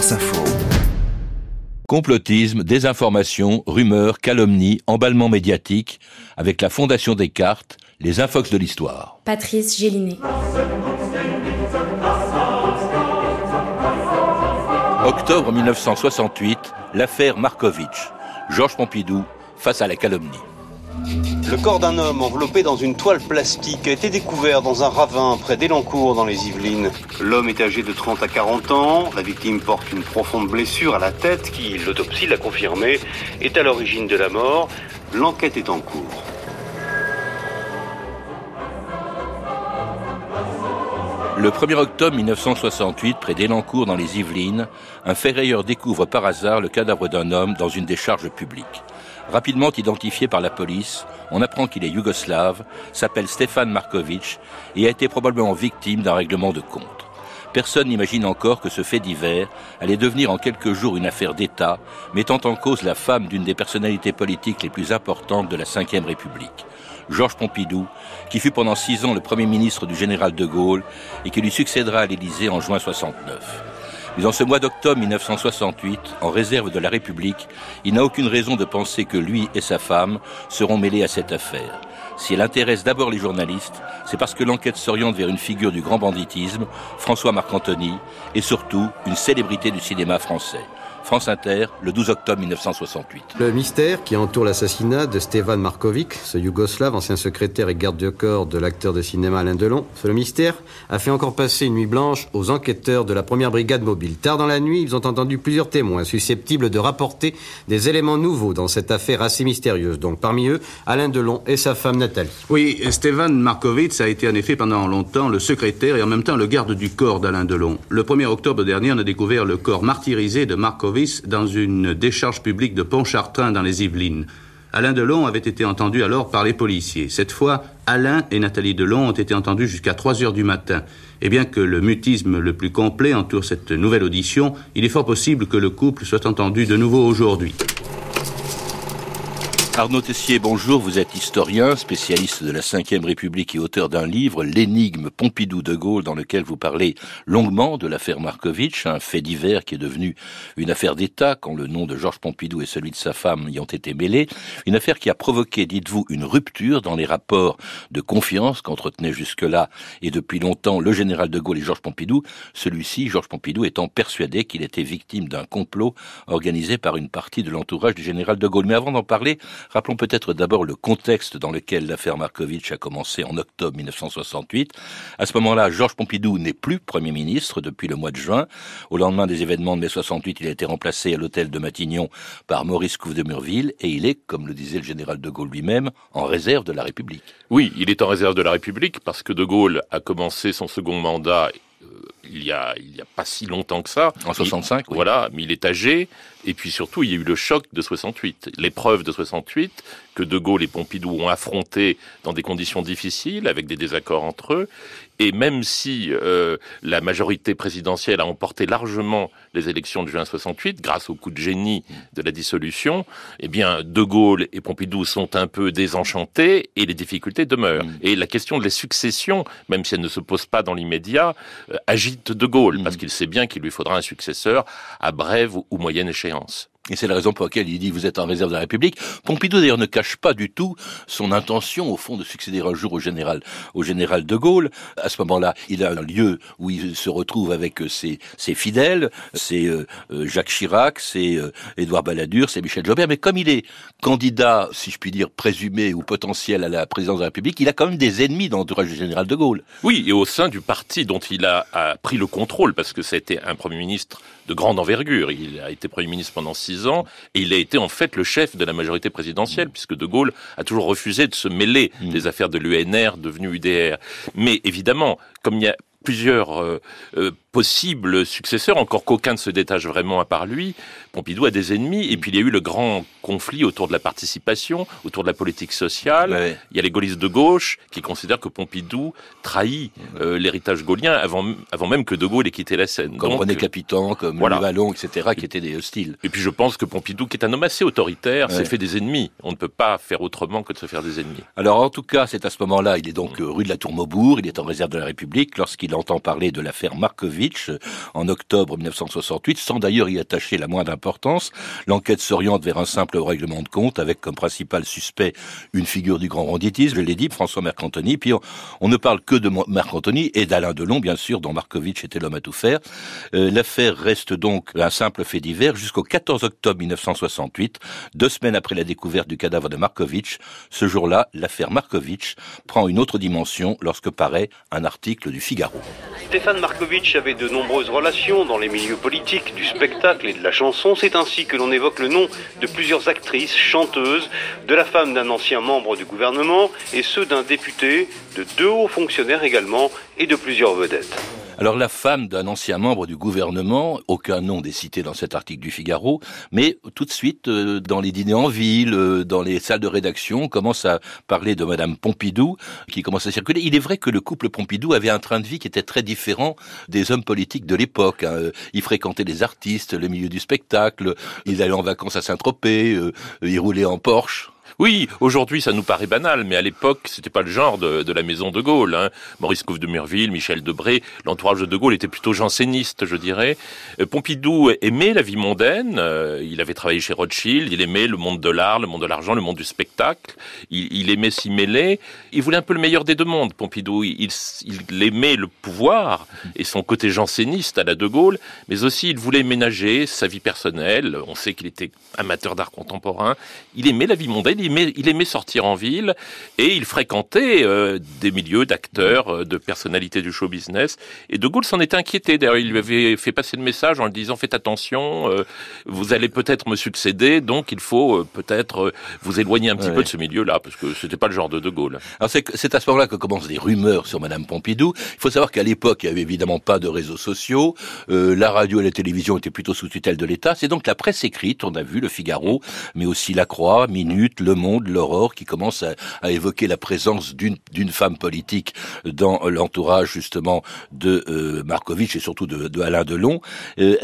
France Info. Complotisme, désinformation, rumeurs, calomnies, emballement médiatique, avec la Fondation Descartes, les infox de l'histoire. Patrice Gélinet. Octobre 1968, l'affaire Markovitch. Georges Pompidou face à la calomnie. Le corps d'un homme enveloppé dans une toile plastique a été découvert dans un ravin près d'Elancourt dans les Yvelines. L'homme est âgé de 30 à 40 ans. La victime porte une profonde blessure à la tête qui, l'autopsie l'a confirmé, est à l'origine de la mort. L'enquête est en cours. Le 1er octobre 1968, près d'Elancourt dans les Yvelines, un ferrailleur découvre par hasard le cadavre d'un homme dans une décharge publique. Rapidement identifié par la police, on apprend qu'il est yougoslave, s'appelle Stefan Markovic et a été probablement victime d'un règlement de compte. Personne n'imagine encore que ce fait divers allait devenir en quelques jours une affaire d'État, mettant en cause la femme d'une des personnalités politiques les plus importantes de la Ve République. Georges Pompidou, qui fut pendant six ans le premier ministre du général de Gaulle et qui lui succédera à l'Élysée en juin 69. Mais en ce mois d'octobre 1968, en réserve de la République, il n'a aucune raison de penser que lui et sa femme seront mêlés à cette affaire. Si elle intéresse d'abord les journalistes, c'est parce que l'enquête s'oriente vers une figure du grand banditisme, François Marc-Antony, et surtout une célébrité du cinéma français. France Inter, le 12 octobre 1968. Le mystère qui entoure l'assassinat de Stevan Markovic, ce yougoslave, ancien secrétaire et garde de corps de l'acteur de cinéma Alain Delon, ce mystère a fait encore passer une nuit blanche aux enquêteurs de la première brigade mobile. Tard dans la nuit, ils ont entendu plusieurs témoins susceptibles de rapporter des éléments nouveaux dans cette affaire assez mystérieuse. Donc parmi eux, Alain Delon et sa femme Nathalie. Oui, Stevan Markovic a été en effet pendant longtemps le secrétaire et en même temps le garde du corps d'Alain Delon. Le 1er octobre dernier, on a découvert le corps martyrisé de Markovic dans une décharge publique de Pontchartrain dans les Yvelines. Alain Delon avait été entendu alors par les policiers. Cette fois, Alain et Nathalie Delon ont été entendus jusqu'à 3 heures du matin. Et bien que le mutisme le plus complet entoure cette nouvelle audition, il est fort possible que le couple soit entendu de nouveau aujourd'hui. Arnaud Tessier, bonjour. Vous êtes historien, spécialiste de la Ve République et auteur d'un livre, L'énigme Pompidou-de Gaulle, dans lequel vous parlez longuement de l'affaire Markovitch, un fait divers qui est devenu une affaire d'État quand le nom de Georges Pompidou et celui de sa femme y ont été mêlés. Une affaire qui a provoqué, dites-vous, une rupture dans les rapports de confiance qu'entretenait jusque-là et depuis longtemps le général de Gaulle et Georges Pompidou. Celui-ci, Georges Pompidou, étant persuadé qu'il était victime d'un complot organisé par une partie de l'entourage du général de Gaulle. Mais avant d'en parler, Rappelons peut-être d'abord le contexte dans lequel l'affaire Markovitch a commencé en octobre 1968. À ce moment-là, Georges Pompidou n'est plus Premier ministre depuis le mois de juin. Au lendemain des événements de mai 68, il a été remplacé à l'hôtel de Matignon par Maurice Couve de Murville et il est, comme le disait le général de Gaulle lui-même, en réserve de la République. Oui, il est en réserve de la République parce que de Gaulle a commencé son second mandat euh, il y a il y a pas si longtemps que ça. En 65, oui. Voilà, mais il est âgé. Et puis surtout, il y a eu le choc de 68, l'épreuve de 68 que De Gaulle et Pompidou ont affronté dans des conditions difficiles, avec des désaccords entre eux. Et même si euh, la majorité présidentielle a emporté largement les élections de juin 68, grâce au coup de génie de la dissolution, eh bien, De Gaulle et Pompidou sont un peu désenchantés et les difficultés demeurent. Mm. Et la question de la succession, même si elle ne se pose pas dans l'immédiat, euh, De Gaulle, mm. parce qu'il sait bien qu'il lui faudra un successeur à brève ou moyenne échéance. Et c'est la raison pour laquelle il dit vous êtes en réserve de la République. Pompidou d'ailleurs ne cache pas du tout son intention au fond de succéder un jour au général, au général de Gaulle. À ce moment-là, il a un lieu où il se retrouve avec ses, ses fidèles, c'est euh, Jacques Chirac, c'est euh, Édouard Balladur, c'est Michel Jobert. Mais comme il est candidat, si je puis dire présumé ou potentiel à la présidence de la République, il a quand même des ennemis dans l'entourage du général de Gaulle. Oui, et au sein du parti dont il a, a pris le contrôle, parce que c'était un premier ministre de grande envergure. Il a été Premier ministre pendant six ans et il a été en fait le chef de la majorité présidentielle, mm. puisque De Gaulle a toujours refusé de se mêler mm. des affaires de l'UNR devenu UDR. Mais évidemment, comme il y a plusieurs euh, euh, possibles successeurs, encore qu'aucun ne se détache vraiment à part lui. Pompidou a des ennemis, et puis il y a eu le grand conflit autour de la participation, autour de la politique sociale. Ouais. Il y a les gaullistes de gauche qui considèrent que Pompidou trahit euh, l'héritage gaullien avant, avant même que De Gaulle ait quitté la scène. Comme Donc, René Capitan, comme voilà. Vallon, etc., qui étaient des hostiles. Et puis je pense que Pompidou, qui est un homme assez autoritaire, Ouais. s'est fait des ennemis. On ne peut pas faire autrement que de se faire des ennemis. Alors en tout cas, c'est à ce moment-là, il est donc euh, rue de la Tour Maubourg, il est en réserve de la République, lorsqu'il il entend parler de l'affaire En octobre 1968, sans d'ailleurs y attacher la moindre importance. L'enquête s'oriente vers un simple règlement de compte, avec comme principal suspect une figure du grand banditisme, je l'ai dit, François Mercantoni. Puis on, ne parle que de Mercantoni et d'Alain Delon, bien sûr, dont Markovitch était l'homme à tout faire. Euh, l'affaire reste donc un simple fait divers jusqu'au 14 octobre 1968, deux semaines après la découverte du cadavre de Markovitch. Ce jour-là, l'affaire Markovitch prend une autre dimension lorsque paraît un article du Figaro. Stéphane Markovitch avait de nombreuses relations dans les milieux politiques, du spectacle et de la chanson. C'est ainsi que l'on évoque le nom de plusieurs actrices, chanteuses, de la femme d'un ancien membre du gouvernement et ceux d'un député, de deux hauts fonctionnaires également et de plusieurs vedettes. Alors la femme d'un ancien membre du gouvernement, aucun nom n'est cité dans cet article du Figaro, mais tout de suite euh, dans les dîners en ville, euh, dans les salles de rédaction, on commence à parler de Madame Pompidou qui commence à circuler. Il est vrai que le couple Pompidou avait un train de vie qui était très différent des hommes politiques de l'époque. Hein. Ils fréquentaient les artistes, le milieu du spectacle, ils allaient en vacances à Saint-Tropez, euh, ils roulaient en Porsche. Oui, aujourd'hui ça nous paraît banal, mais à l'époque c'était pas le genre de, la maison de Gaulle. Hein. Maurice Couve de Murville, Michel Debré, l'entourage de De Gaulle était plutôt janséniste, je dirais. Euh, Pompidou aimait la vie mondaine. Euh, il avait travaillé chez Rothschild. Il aimait le monde de l'art, le monde de l'argent, le monde du spectacle. Il, aimait s'y mêler. Il voulait un peu le meilleur des deux mondes. Pompidou, il, il aimait le pouvoir et son côté janséniste à la De Gaulle, mais aussi il voulait ménager sa vie personnelle. On sait qu'il était amateur d'art contemporain. Il aimait la vie mondaine il aimait sortir en ville et il fréquentait euh, des milieux d'acteurs, euh, de personnalités du show business. Et De Gaulle s'en était inquiété. D'ailleurs, il lui avait fait passer le message en lui disant faites attention, euh, vous allez peut-être me succéder, donc il faut peut-être vous éloigner un petit peu de ce milieu-là, parce que c'était pas le genre de De Gaulle. Alors c'est à ce moment-là que commencent les rumeurs sur Madame Pompidou. Il faut savoir qu'à l'époque, il y avait évidemment pas de réseaux sociaux, la radio et la télévision étaient plutôt sous tutelle de l'État. C'est donc la presse écrite, on a vu le Figaro, mais aussi La Croix, Minute, Le Monde, l'Aurore, qui commence à, évoquer la présence d'une femme politique dans l'entourage justement de euh, Markovitch et surtout de, de Alain Delon. Euh,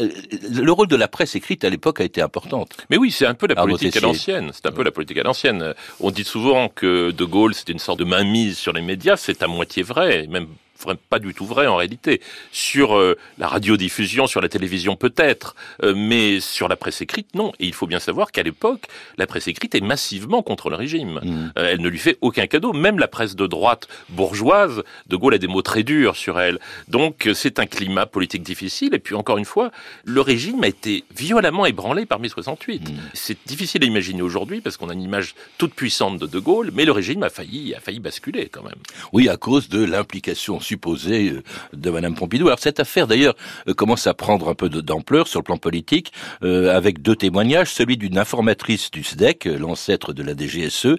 le rôle de la presse écrite à l'époque a été important. Mais oui, c'est un peu la politique à l'ancienne. C'est un peu la politique à l'ancienne. On dit souvent que De Gaulle c'était une sorte de mainmise sur les médias. C'est à moitié vrai, même pas du tout vrai en réalité. Sur euh, la radiodiffusion, sur la télévision peut-être, euh, mais sur la presse écrite, non. Et il faut bien savoir qu'à l'époque, la presse écrite est massivement contre le régime. Mm. Euh, elle ne lui fait aucun cadeau. Même la presse de droite bourgeoise, De Gaulle a des mots très durs sur elle. Donc c'est un climat politique difficile. Et puis encore une fois, le régime a été violemment ébranlé par mai 68. Mm. C'est difficile à imaginer aujourd'hui parce qu'on a une image toute puissante de De Gaulle, mais le régime a failli, a failli basculer quand même. Oui, à cause de l'implication euh, de Madame Pompidou. Alors cette affaire d'ailleurs euh, commence à prendre un peu d'ampleur sur le plan politique euh, avec deux témoignages, celui d'une informatrice du SDEC, l'ancêtre de la DGSE,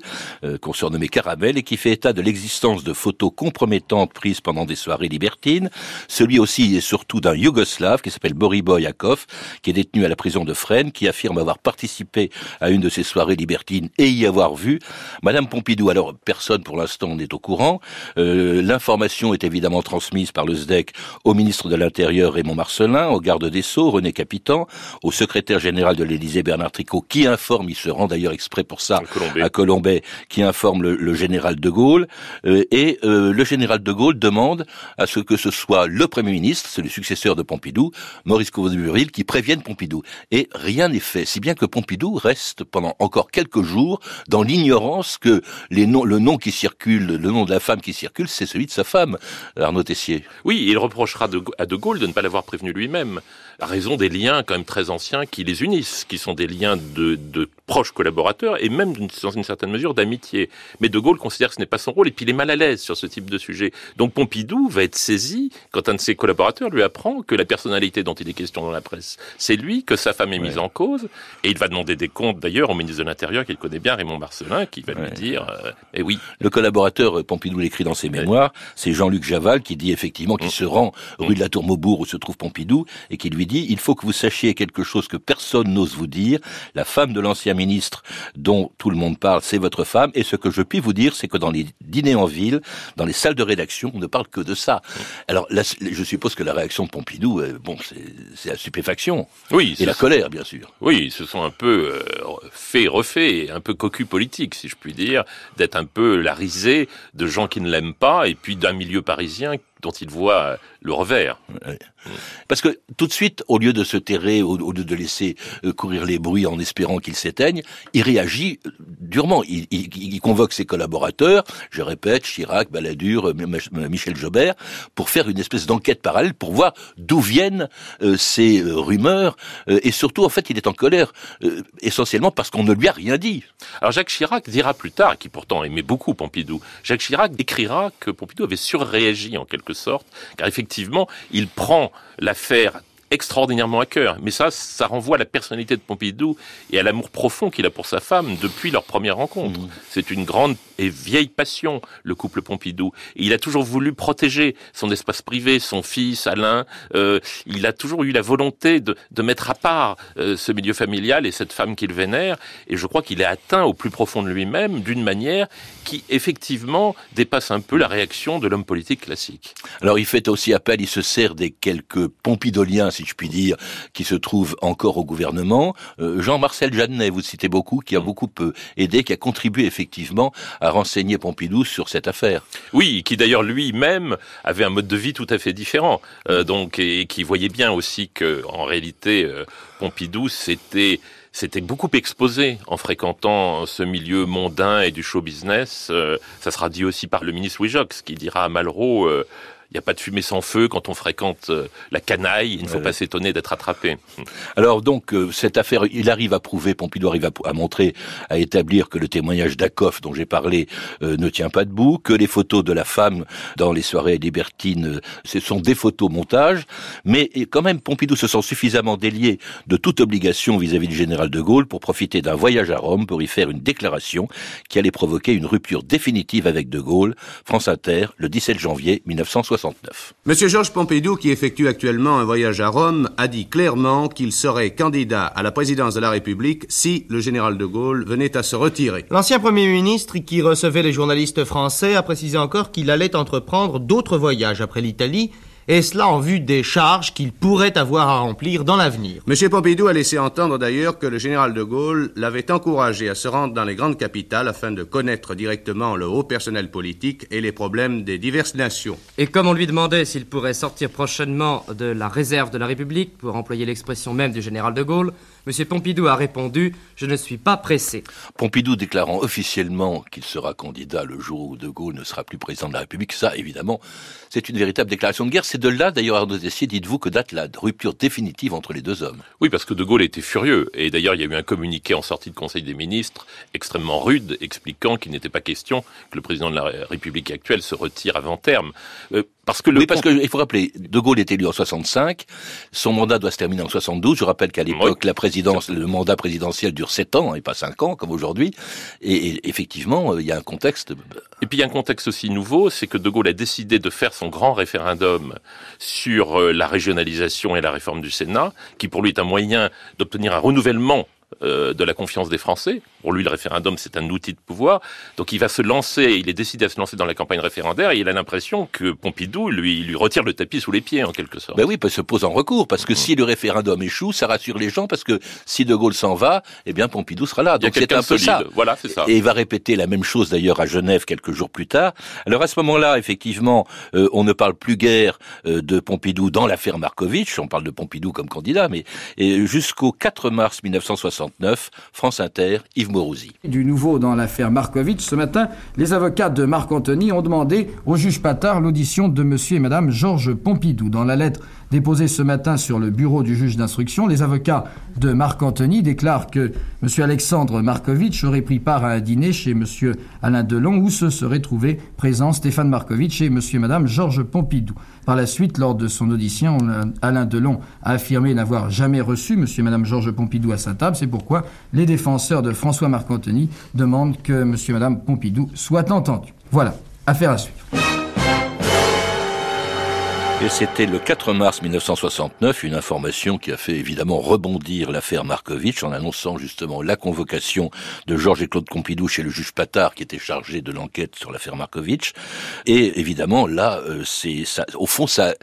qu'on surnommait Caramel et qui fait état de l'existence de photos compromettantes prises pendant des soirées libertines, celui aussi et surtout d'un Yougoslave qui s'appelle Boris Boyakov, qui est détenu à la prison de Fresnes, qui affirme avoir participé à une de ces soirées libertines et y avoir vu Madame Pompidou. Alors personne pour l'instant n'est au courant. L'information est évidemment évidemment transmise par le SDEC au ministre de l'Intérieur Raymond Marcelin, au garde des Sceaux René Capitan, au secrétaire général de l'Élysée Bernard Tricot, qui informe, il se rend d'ailleurs exprès pour ça à Colombay, qui informe le, général de Gaulle, euh, et euh, le général de Gaulle demande à ce que ce soit le Premier ministre, c'est le successeur de Pompidou, Maurice Couve-de-Murville, qui prévienne Pompidou. Et rien n'est fait, si bien que Pompidou reste pendant encore quelques jours dans l'ignorance que les noms, le nom qui circule, le nom de la femme qui circule, c'est celui de sa femme. Arnaud Tessier. Oui, il reprochera à De Gaulle de ne pas l'avoir prévenu lui-même, à raison des liens quand même très anciens qui les unissent, qui sont des liens de, proches collaborateurs et même dans une certaine mesure d'amitié. Mais De Gaulle considère que ce n'est pas son rôle et puis il est mal à l'aise sur ce type de sujet. Donc Pompidou va être saisi quand un de ses collaborateurs lui apprend que la personnalité dont il est question dans la presse, c'est lui, que sa femme est mise en cause et il va demander des comptes d'ailleurs au ministre de l'Intérieur qu'il connaît bien, Raymond Marcelin, qui va lui dire euh, Eh oui. Le collaborateur, euh, Pompidou l'écrit dans ses mémoires, c'est Jean-Luc Qui dit effectivement qu'il se rend rue de la Tour Maubourg où se trouve Pompidou et qui lui dit il faut que vous sachiez quelque chose que personne n'ose vous dire. La femme de l'ancien ministre dont tout le monde parle, c'est votre femme. Et ce que je puis vous dire, c'est que dans les dîners en ville, dans les salles de rédaction, on ne parle que de ça. Alors je suppose que la réaction de Pompidou, euh, bon, c'est la stupéfaction. Oui. Et la colère, bien sûr. Oui, ils se sont un peu euh, fait, refait, un peu cocu politique, si je puis dire, d'être un peu la risée de gens qui ne l'aiment pas et puis d'un milieu parisien dont il voit le revers. Parce que tout de suite, au lieu de se terrer, au, lieu de laisser euh, courir les bruits en espérant qu'ils s'éteignent, il réagit euh, durement. Il, il, convoque ses collaborateurs, je répète, Chirac, Balladur, euh, Michel Jobert, pour faire une espèce d'enquête parallèle pour voir d'où viennent ces rumeurs. et surtout, en fait, il est en colère essentiellement parce qu'on ne lui a rien dit. Alors Jacques Chirac dira plus tard, qui pourtant aimait beaucoup Pompidou, Jacques Chirac écrira que Pompidou avait surréagi en quelque sorte, car effectivement, il prend l'affaire extraordinairement à cœur. Mais ça, ça renvoie à la personnalité de Pompidou et à l'amour profond qu'il a pour sa femme depuis leur première rencontre. Mmh. C'est une grande et vieille passion, le couple Pompidou. Et il a toujours voulu protéger son espace privé, son fils, Alain. Euh, il a toujours eu la volonté de, de mettre à part euh, ce milieu familial et cette femme qu'il vénère. Et je crois qu'il est atteint au plus profond de lui-même d'une manière qui, effectivement, dépasse un peu la réaction de l'homme politique classique. Alors il fait aussi appel, il se sert des quelques pompidoliens, si je puis dire, qui se trouvent encore au gouvernement. Euh, Jean-Marcel Jeannet, vous citez beaucoup, qui a beaucoup aidé, qui a contribué effectivement à renseigner Pompidou sur cette affaire. Oui, qui d'ailleurs lui-même avait un mode de vie tout à fait différent, euh, donc et, qui voyait bien aussi que en réalité euh, Pompidou s'était s'était beaucoup exposé en fréquentant ce milieu mondain et du show business. Euh, ça sera dit aussi par le ministre Louis Jox, qui dira à Malraux il n'y a pas de fumée sans feu quand on fréquente euh, la canaille. Il ne faut pas s'étonner d'être attrapé. Alors donc euh, cette affaire, il arrive à prouver, Pompidou arrive à, montrer, à établir que le témoignage d'Acoff dont j'ai parlé euh, ne tient pas debout, que les photos de la femme dans les soirées libertines, ce sont des photos montage, mais quand même Pompidou se sent suffisamment délié de toute obligation vis-à-vis du général de Gaulle pour profiter d'un voyage à Rome pour y faire une déclaration qui allait provoquer une rupture définitive avec de Gaulle. France Inter, le 17 janvier 1960. Monsieur Georges Pompidou, qui effectue actuellement un voyage à Rome, a dit clairement qu'il serait candidat à la présidence de la République si le général de Gaulle venait à se retirer. L'ancien Premier ministre, qui recevait les journalistes français, a précisé encore qu'il allait entreprendre d'autres voyages après l'Italie et cela en vue des charges qu'il pourrait avoir à remplir dans l'avenir. M. Pompidou a laissé entendre d'ailleurs que le général de Gaulle l'avait encouragé à se rendre dans les grandes capitales afin de connaître directement le haut personnel politique et les problèmes des diverses nations. Et comme on lui demandait s'il pourrait sortir prochainement de la réserve de la République, pour employer l'expression même du général de Gaulle, M. Pompidou a répondu Je ne suis pas pressé. Pompidou déclarant officiellement qu'il sera candidat le jour où De Gaulle ne sera plus président de la République, ça évidemment, c'est une véritable déclaration de guerre. C'est de là, d'ailleurs, Arnaud Dessier, dites-vous que date la rupture définitive entre les deux hommes. Oui, parce que De Gaulle était furieux. Et d'ailleurs, il y a eu un communiqué en sortie de Conseil des ministres extrêmement rude, expliquant qu'il n'était pas question que le président de la République actuelle se retire avant terme. Euh, parce que le oui, parce qu'il faut rappeler, De Gaulle est élu en 65, son mandat doit se terminer en 72. Je rappelle qu'à l'époque, la présidence, le mandat présidentiel dure 7 ans et pas 5 ans comme aujourd'hui. Et, effectivement, euh, il y a un contexte. Et puis il y a un contexte aussi nouveau, c'est que De Gaulle a décidé de faire son grand référendum sur euh, la régionalisation et la réforme du Sénat, qui pour lui est un moyen d'obtenir un renouvellement euh, de la confiance des Français. Pour lui, le référendum, c'est un outil de pouvoir. Donc il va se lancer, il est décidé à se lancer dans la campagne référendaire et il a l'impression que Pompidou lui, lui retire le tapis sous les pieds, en quelque sorte. Ben oui, il se pose en recours, parce que mm. si le référendum échoue, ça rassure les gens, parce que si De Gaulle s'en va, eh bien Pompidou sera là. Donc c'est un peu ça. Voilà, c'est ça. Et il va répéter la même chose d'ailleurs à Genève quelques jours plus tard. Alors à ce moment-là, effectivement, euh, on ne parle plus guère euh, de Pompidou dans l'affaire Markovitch, on parle de Pompidou comme candidat, mais jusqu'au 4 mars 1969, France Inter, Yves Du nouveau dans l'affaire Markovitch, ce matin, les avocats de Marc Anthony ont demandé au juge Patard l'audition de monsieur et madame Georges Pompidou. Dans la lettre déposée ce matin sur le bureau du juge d'instruction, les avocats de Marc Anthony déclarent que monsieur Alexandre Markovitch aurait pris part à un dîner chez monsieur Alain Delon où se seraient trouvés présents Stéphane Markovitch et monsieur et madame Georges Pompidou. Par la suite, lors de son audition, Alain Delon a affirmé n'avoir jamais reçu monsieur et madame Georges Pompidou à sa table. C'est pourquoi les défenseurs de François Marc Anthony demandent que monsieur et madame Pompidou soient entendus. Voilà, affaire à suivre. Et c'était le 4 mars 1969, une information qui a fait évidemment rebondir l'affaire Markovitch en annonçant justement la convocation de Georges et Claude Pompidou chez le juge Patard qui était chargé de l'enquête sur l'affaire Markovitch. Et évidemment, là, euh, c'est ça, au fond, ça,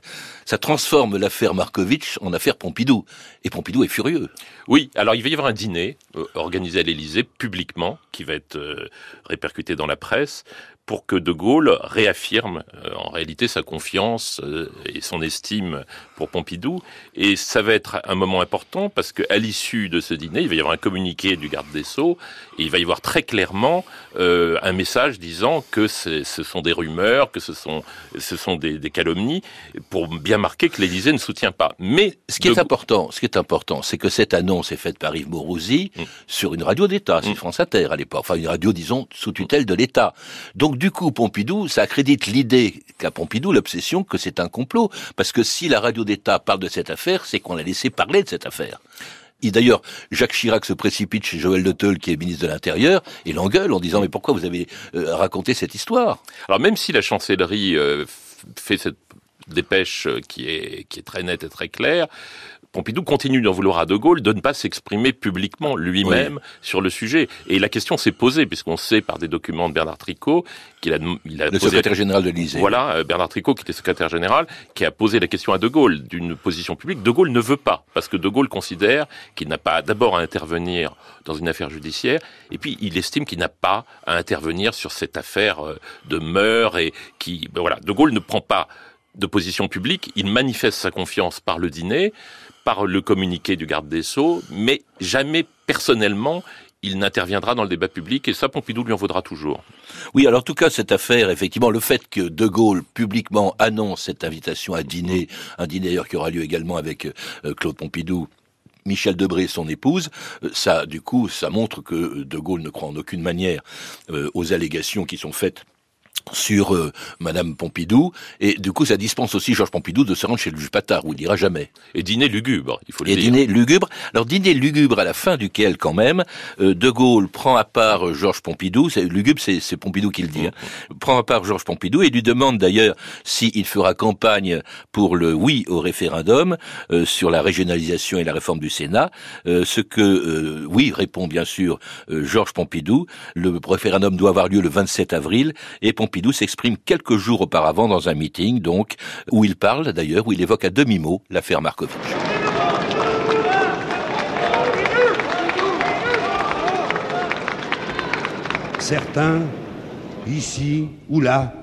ça transforme l'affaire Markovitch en affaire Pompidou. Et Pompidou est furieux. Oui, alors il va y avoir un dîner euh, organisé à l'Élysée publiquement qui va être euh, répercuté dans la presse pour que De Gaulle réaffirme euh, en réalité sa confiance euh, et son estime pour Pompidou. Et ça va être un moment important parce qu'à l'issue de ce dîner, il va y avoir un communiqué du garde des Sceaux et il va y avoir très clairement euh, un message disant que ce sont des rumeurs, que ce sont, ce sont des, des calomnies, pour bien marquer que l'Élysée ne soutient pas. Mais ce qui est important, ce qui est important, c'est que cette annonce est faite par Yves Mourouzi mm. sur une radio d'État, c'est mm. France Inter à l'époque, enfin une radio disons sous tutelle de l'État. Donc du coup, Pompidou, ça accrédite l'idée qu'a Pompidou, l'obsession que c'est un complot, parce que si la radio d'État parle de cette affaire, c'est qu'on a laissé parler de cette affaire. Et d'ailleurs, Jacques Chirac se précipite chez Joël de qui est ministre de l'Intérieur, et l'engueule en disant mais pourquoi vous avez euh, raconté cette histoire? Alors même si la chancellerie euh, fait cette dépêche euh, qui est, qui est très nette et très claire, Pompidou continue d'en vouloir à De Gaulle de ne pas s'exprimer publiquement lui-même sur le sujet. Et la question s'est posée, puisqu'on sait par des documents de Bernard Tricot qu'il a, il a le secrétaire général de l'Élysée. Voilà, euh, Bernard Tricot, qui était secrétaire général, qui a posé la question à De Gaulle d'une position publique. De Gaulle ne veut pas, parce que De Gaulle considère qu'il n'a pas d'abord à intervenir dans une affaire judiciaire, et puis il estime qu'il n'a pas à intervenir sur cette affaire euh, de meurtre et qui, ben voilà, De Gaulle ne prend pas de position publique, il manifeste sa confiance par le dîner, par le communiqué du garde des Sceaux, mais jamais personnellement il n'interviendra dans le débat public et ça, Pompidou lui en vaudra toujours. Oui, alors en tout cas, cette affaire, effectivement, le fait que De Gaulle publiquement annonce cette invitation à dîner, un dîner d'ailleurs qui aura lieu également avec euh, Claude Pompidou, Michel Debré, son épouse, euh, ça, du coup, ça montre que De Gaulle ne croit en aucune manière euh, aux allégations qui sont faites sur euh, Madame Pompidou, et du coup ça dispense aussi Georges Pompidou de se rendre chez le juge Patard, où il dira jamais. Et dîner lugubre, il faut le et dire. dîner lugubre. Alors dîner lugubre à la fin duquel, quand même, euh, De Gaulle prend à part euh, Georges Pompidou, c'est lugubre, c'est Pompidou qui le dit, hein, prend à part Georges Pompidou et lui demande d'ailleurs s'il fera campagne pour le oui au référendum sur la régionalisation et la réforme du Sénat, ce que oui répond bien sûr Georges Pompidou. Le référendum doit avoir lieu le 27 avril et Pompidou S'exprime quelques jours auparavant dans un meeting, donc, où il parle d'ailleurs, où il évoque à demi-mot l'affaire Markovitch. Certains, ici ou là,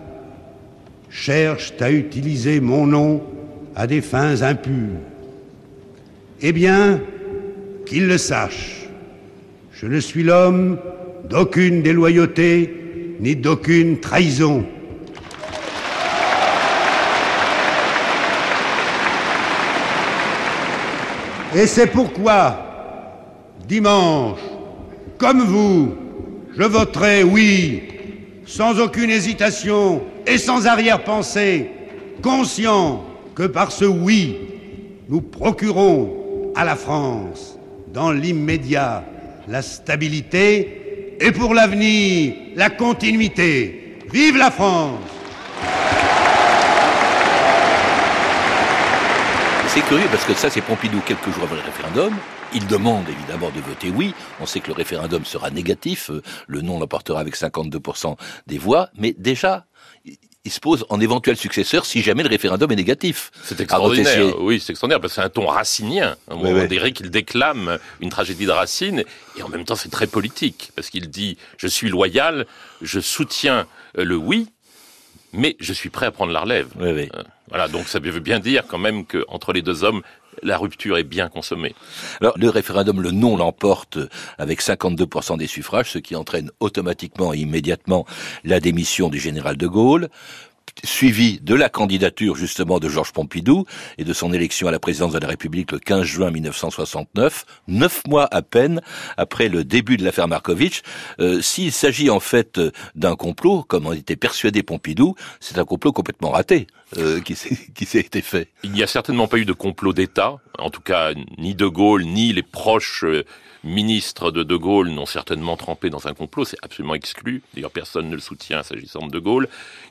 cherchent à utiliser mon nom à des fins impures. Eh bien, qu'ils le sachent, je ne suis l'homme d'aucune déloyauté ni d'aucune trahison. Et c'est pourquoi, dimanche, comme vous, je voterai oui, sans aucune hésitation et sans arrière-pensée, conscient que par ce oui, nous procurons à la France, dans l'immédiat, la stabilité et pour l'avenir, la continuité. Vive la France C'est curieux parce que ça, c'est Pompidou quelques jours avant le référendum. Il demande évidemment de voter oui. On sait que le référendum sera négatif. Le non l'emportera avec 52% des voix. Mais déjà, il se pose en éventuel successeur si jamais le référendum est négatif. C'est extraordinaire. Oui, c'est extraordinaire parce que c'est un ton racinien. On dirait qu'il déclame une tragédie de Racine et en même temps c'est très politique parce qu'il dit je suis loyal, je soutiens le oui, mais je suis prêt à prendre la relève. Euh, voilà, donc ça veut bien dire quand même qu'entre les deux hommes, la rupture est bien consommée. Alors, le référendum, le non l'emporte avec 52% des suffrages, ce qui entraîne automatiquement et immédiatement la démission du général de Gaulle suivi de la candidature justement de Georges Pompidou et de son élection à la présidence de la République le 15 juin 1969, neuf mois à peine après le début de l'affaire Markovitch. Euh, s'il s'agit en fait d'un complot, comme en était persuadé Pompidou, c'est un complot complètement raté euh, qui s'est été fait. Il n'y a certainement pas eu de complot d'État, en tout cas ni De Gaulle ni les proches euh, ministres de De Gaulle n'ont certainement trempé dans un complot, c'est absolument exclu. D'ailleurs, personne ne le soutient s'agissant de De Gaulle.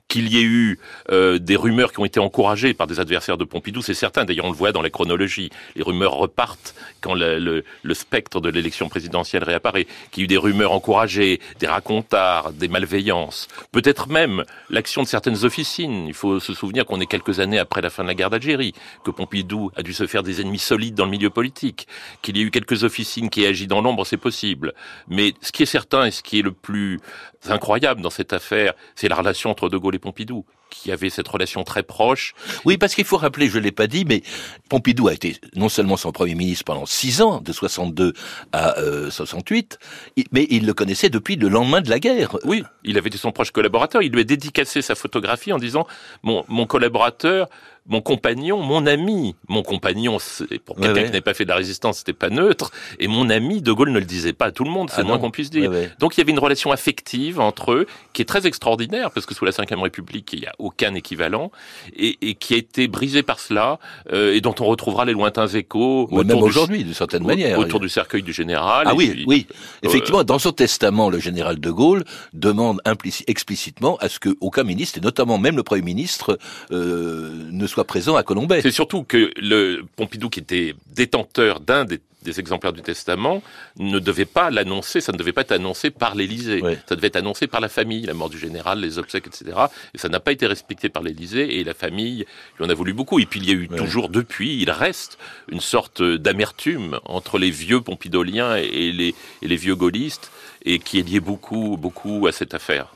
Qu'il y ait eu euh, des rumeurs qui ont été encouragées par des adversaires de Pompidou, c'est certain. D'ailleurs, on le voit dans la chronologie. Les rumeurs repartent quand le, le, spectre de l'élection présidentielle réapparaît. Qu'il y ait eu des rumeurs encouragées, des racontards, des malveillances. Peut-être même l'action de certaines officines. Il faut se souvenir qu'on est quelques années après la fin de la guerre d'Algérie, que Pompidou a dû se faire des ennemis solides dans le milieu politique, qu'il y a eu quelques officines qui aient agi dans l'ombre, c'est possible. Mais ce qui est certain et ce qui est le plus incroyable dans cette affaire, c'est la relation entre De Gaulle et Pompidou qui avait cette relation très proche. Oui, parce qu'il faut rappeler, je l'ai pas dit, mais Pompidou a été non seulement son premier ministre pendant six ans, de 62 à 68, euh, mais il le connaissait depuis le lendemain de la guerre. Oui, il avait été son proche collaborateur. Il lui a dédicacé sa photographie en disant mon, mon collaborateur mon compagnon, mon ami, mon compagnon, pour quelqu'un qui n'avait pas fait de la résistance, c'était pas neutre, et mon ami, De Gaulle ne le disait pas à tout le monde, c'est ah le moins qu'on puisse dire. Donc il y avait une relation affective entre eux qui est très extraordinaire, parce que sous la Ve République, il n'y a aucun équivalent, et, et, qui a été brisé par cela, euh, et dont on retrouvera les lointains échos. même aujourd'hui, d'une certaine manière. Autour du cercueil du général. Ah oui, oui. Euh, Effectivement, dans son testament, le général De Gaulle demande explicitement à ce qu'aucun ministre, et notamment même le Premier ministre, euh, ne soit présent à Colombay. C'est surtout que le Pompidou, qui était détenteur d'un des, exemplaires du testament, ne devait pas l'annoncer, ça ne devait pas être annoncé par l'Élysée. Ça devait être annoncé par la famille, la mort du général, les obsèques, etc. Et ça n'a pas été respecté par l'Élysée, et la famille lui en a voulu beaucoup. Et puis il y a eu toujours, depuis, il reste une sorte d'amertume entre les vieux pompidoliens et les, et les vieux gaullistes, et qui est lié beaucoup, beaucoup à cette affaire.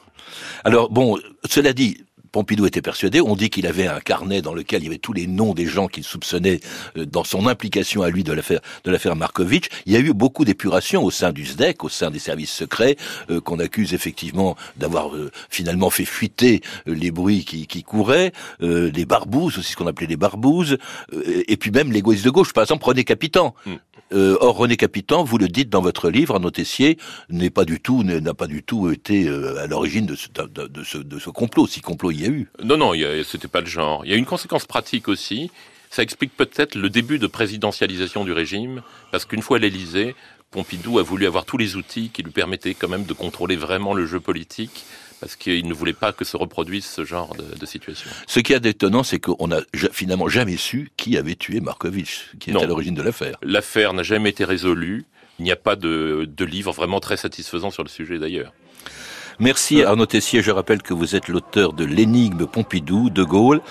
Alors bon, cela dit, Pompidou était persuadé. On dit qu'il avait un carnet dans lequel il y avait tous les noms des gens qu'il soupçonnait euh, dans son implication à lui de l'affaire de l'affaire Markovitch. Il y a eu beaucoup d'épuration au sein du SDEC, au sein des services secrets, euh, qu'on accuse effectivement d'avoir euh, finalement fait fuiter les bruits qui, couraient, les barbouzes aussi ce qu'on appelait les barbouzes, et puis même l'égoïste de gauche. Par exemple, René Capitan. Mm. Or, René Capitan, vous le dites dans votre livre, en Tessier, n'est pas du tout, n'a pas du tout été à l'origine de ce, complot, si complot il y a eu. Non, non, c'était pas le genre. Il y a une conséquence pratique aussi. Ça explique peut-être le début de présidentialisation du régime, parce qu'une fois l'Élysée, Pompidou a voulu avoir tous les outils qui lui permettaient quand même de contrôler vraiment le jeu politique, parce qu'il ne voulait pas que se reproduise ce genre de, situation. Ce qui est d'étonnant, c'est qu'on n'a finalement jamais su qui avait tué Markovitch, qui est à l'origine de l'affaire. L'affaire n'a jamais été résolue. Il n'y a pas de livre vraiment très satisfaisant sur le sujet d'ailleurs. Merci Arnaud Tessier. Je rappelle que vous êtes l'auteur de L'énigme Pompidou, De Gaulle,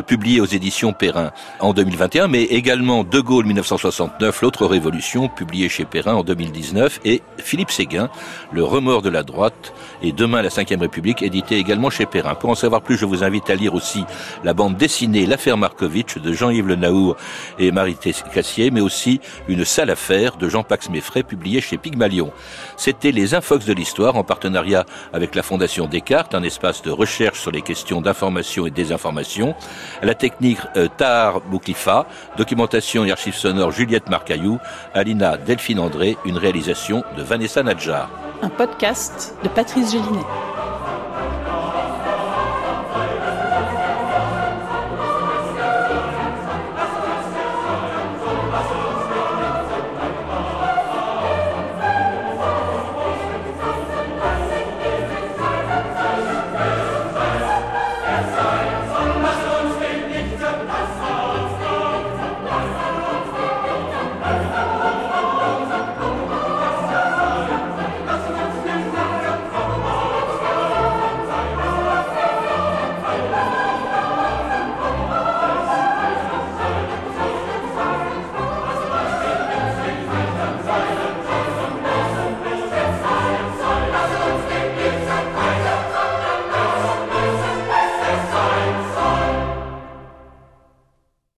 publié aux éditions Perrin en 2021, mais également De Gaulle 1969, L'autre révolution, publié chez Perrin en 2019, et Philippe Séguin, Le remords de la droite, et Demain la Ve République, édité également chez Perrin. Pour en savoir plus, je vous invite à lire aussi la bande dessinée L'affaire Markovitch de Jean-Yves Le Naour et Marie Cassier, mais aussi Une sale affaire de Jean-Pax Meffray, publié chez Pygmalion. C'était les Infox de l'histoire en partenariat avec la Fondation Descartes, un espace de recherche sur les questions d'information et désinformation. La technique euh, Tahar Bouklifa, documentation et archives sonores Juliette Marcaillou, Alina Delphine André, une réalisation de Vanessa Nadjar. Un podcast de Patrice Gélinet.